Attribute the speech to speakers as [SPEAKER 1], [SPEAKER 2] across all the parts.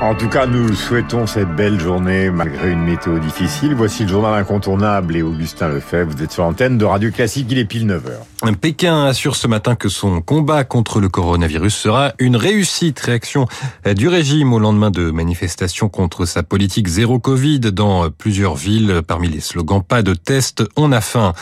[SPEAKER 1] En tout cas, nous souhaitons cette belle journée malgré une météo difficile. Voici le journal incontournable et Augustin Lefebvre. Vous êtes sur l'antenne de Radio Classique, il est pile 9h.
[SPEAKER 2] Pékin assure ce matin que son combat contre le coronavirus sera une réussite. Réaction du régime au lendemain de manifestations contre sa politique zéro Covid dans plusieurs villes. Parmi les slogans, pas de test, on a faim.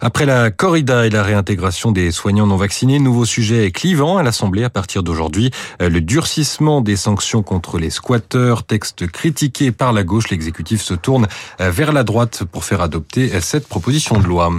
[SPEAKER 2] Après la corrida et la réintégration des soignants non vaccinés, nouveau sujet clivant à l'Assemblée à partir d'aujourd'hui. Le durcissement des sanctions contre les squats texte critiqué par la gauche, l'exécutif se tourne vers la droite pour faire adopter cette proposition de loi.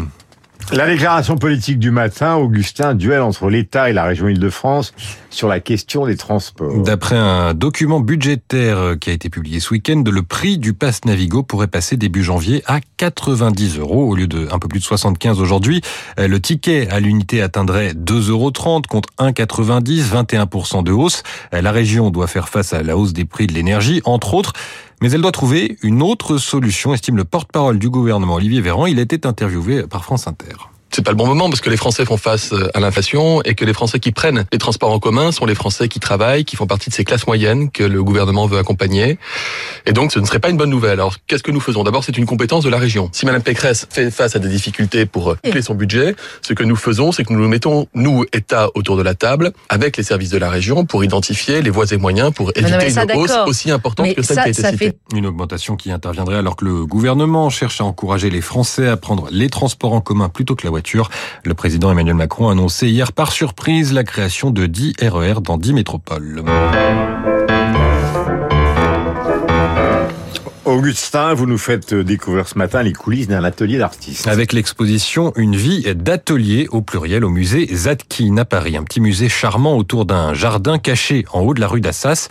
[SPEAKER 1] La déclaration politique du matin, Augustin, duel entre l'État et la région Île-de-France sur la question des transports.
[SPEAKER 2] D'après un document budgétaire qui a été publié ce week-end, le prix du pass Navigo pourrait passer début janvier à 90 euros au lieu de un peu plus de 75 aujourd'hui. Le ticket à l'unité atteindrait 2,30 euros contre 1,90, 21% de hausse. La région doit faire face à la hausse des prix de l'énergie, entre autres. Mais elle doit trouver une autre solution, estime le porte-parole du gouvernement Olivier Véran. Il était interviewé par France Inter
[SPEAKER 3] c'est pas le bon moment parce que les Français font face à l'inflation et que les Français qui prennent les transports en commun sont les Français qui travaillent, qui font partie de ces classes moyennes que le gouvernement veut accompagner. Et donc, ce ne serait pas une bonne nouvelle. Alors, qu'est-ce que nous faisons? D'abord, c'est une compétence de la région. Si Madame Pécresse fait face à des difficultés pour clé son budget, ce que nous faisons, c'est que nous nous mettons, nous, État, autour de la table, avec les services de la région, pour identifier les voies et moyens pour éviter
[SPEAKER 4] ça,
[SPEAKER 3] une hausse aussi importante
[SPEAKER 4] Mais
[SPEAKER 3] que celle
[SPEAKER 4] ça-
[SPEAKER 3] qui a été citée.
[SPEAKER 4] fait-
[SPEAKER 2] Une augmentation qui interviendrait alors que le gouvernement cherche à encourager les Français à prendre les transports en commun plutôt que la voiture. Le président Emmanuel Macron a annoncé hier par surprise la création de 10 RER dans 10 métropoles.
[SPEAKER 1] Augustin, vous nous faites découvrir ce matin les coulisses d'un atelier d'artistes.
[SPEAKER 2] Avec l'exposition Une vie d'atelier au pluriel au musée Zadkine à Paris. Un petit musée charmant autour d'un jardin caché en haut de la rue d'Assas.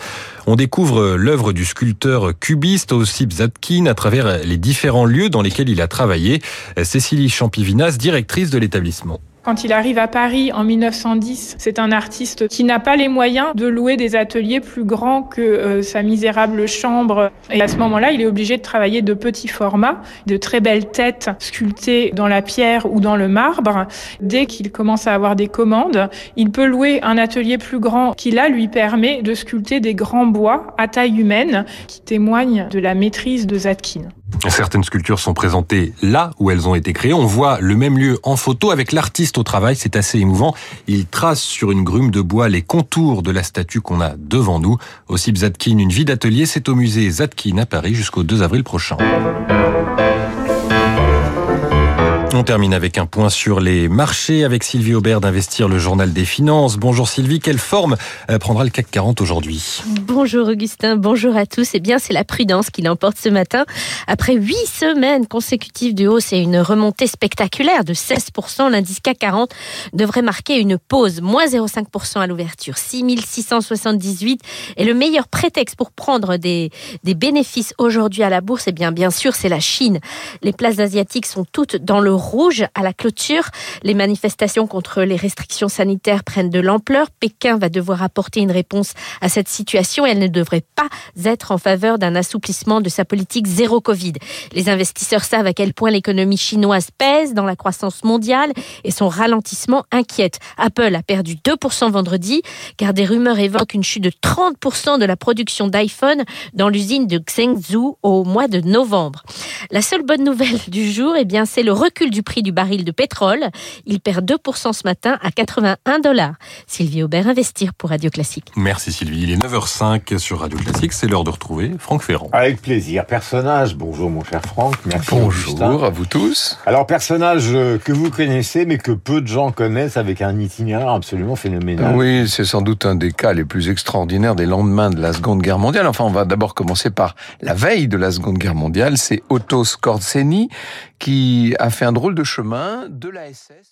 [SPEAKER 2] On découvre l'œuvre du sculpteur cubiste Ossip Zadkine à travers les différents lieux dans lesquels il a travaillé. Cécilie Champivinas, directrice de l'établissement.
[SPEAKER 5] Quand il arrive à Paris en 1910, c'est un artiste qui n'a pas les moyens de louer des ateliers plus grands que euh, sa misérable chambre. Et à ce moment-là, il est obligé de travailler de petits formats, de très belles têtes sculptées dans la pierre ou dans le marbre. Dès qu'il commence à avoir des commandes, il peut louer un atelier plus grand qui là lui permet de sculpter des grands bois à taille humaine qui témoignent de la maîtrise de Zadkine.
[SPEAKER 2] Certaines sculptures sont présentées là où elles ont été créées. On voit le même lieu en photo avec l'artiste au travail. C'est assez émouvant. Il trace sur une grume de bois les contours de la statue qu'on a devant nous. Aussi Zadkine, une vie d'atelier, c'est au musée Zadkine à Paris jusqu'au 2 avril prochain. On termine avec un point sur les marchés avec Sylvie Aubert d'Investir, le journal des finances. Bonjour Sylvie, quelle forme euh, prendra le CAC 40 aujourd'hui?
[SPEAKER 4] Bonjour Augustin, bonjour à tous. Eh bien, c'est la prudence qui l'emporte ce matin. Après huit semaines consécutives de hausse et une remontée spectaculaire de 16%, l'indice CAC 40 devrait marquer une pause, moins 0,5% à l'ouverture. 6678 est le meilleur prétexte pour prendre des, des bénéfices aujourd'hui à la bourse. Eh bien, bien sûr, c'est la Chine. Les places asiatiques sont toutes dans le rouge à la clôture. Les manifestations contre les restrictions sanitaires prennent de l'ampleur. Pékin va devoir apporter une réponse à cette situation et elle ne devrait pas être en faveur d'un assouplissement de sa politique zéro Covid. Les investisseurs savent à quel point l'économie chinoise pèse dans la croissance mondiale et son ralentissement inquiète. Apple a perdu 2% vendredi car des rumeurs évoquent une chute de 30% de la production d'iPhone dans l'usine de Zhengzhou au mois de novembre. La seule bonne nouvelle du jour, eh bien, c'est le recul du prix du baril de pétrole. Il perd 2% ce matin à 81 dollars. Sylvie Aubert, Investir pour Radio Classique.
[SPEAKER 2] Merci Sylvie, il est 9h05 sur Radio Classique, c'est l'heure de retrouver Franck Ferrand.
[SPEAKER 1] Avec plaisir. Personnage, bonjour mon cher Franck, merci Augustin.
[SPEAKER 6] Bonjour à vous tous.
[SPEAKER 1] Alors personnage euh, que vous connaissez mais que peu de gens connaissent avec un itinéraire absolument phénoménal.
[SPEAKER 6] Oui, c'est sans doute un des cas les plus extraordinaires des lendemains de la Seconde Guerre mondiale. Enfin, on va d'abord commencer par la veille de la Seconde Guerre mondiale. C'est Otto Skorzeny qui a fait un drôle de chemin de la SS.